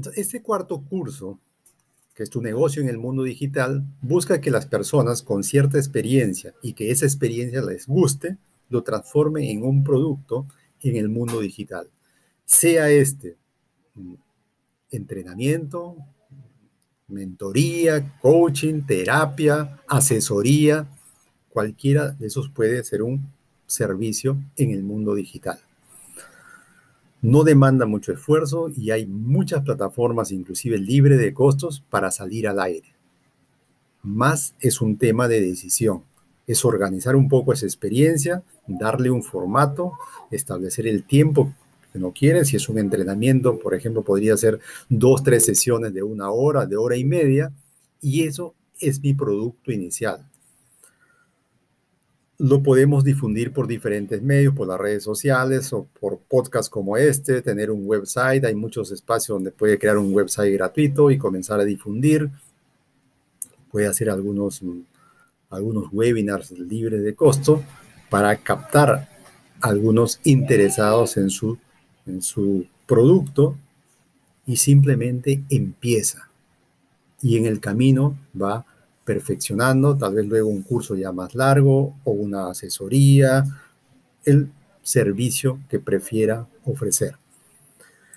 Entonces, este cuarto curso, que es tu negocio en el mundo digital, busca que las personas con cierta experiencia y que esa experiencia les guste, lo transformen en un producto en el mundo digital. Sea este mm, entrenamiento, mentoría, coaching, terapia, asesoría, cualquiera de esos puede ser un servicio en el mundo digital. No demanda mucho esfuerzo y hay muchas plataformas, inclusive libre de costos, para salir al aire. Más es un tema de decisión. Es organizar un poco esa experiencia, darle un formato, establecer el tiempo que no quieren. Si es un entrenamiento, por ejemplo, podría ser dos, tres sesiones de una hora, de hora y media. Y eso es mi producto inicial lo podemos difundir por diferentes medios, por las redes sociales o por podcasts como este, tener un website. Hay muchos espacios donde puede crear un website gratuito y comenzar a difundir. Puede hacer algunos, algunos webinars libres de costo para captar algunos interesados en su, en su producto y simplemente empieza. Y en el camino va perfeccionando, tal vez luego un curso ya más largo o una asesoría, el servicio que prefiera ofrecer.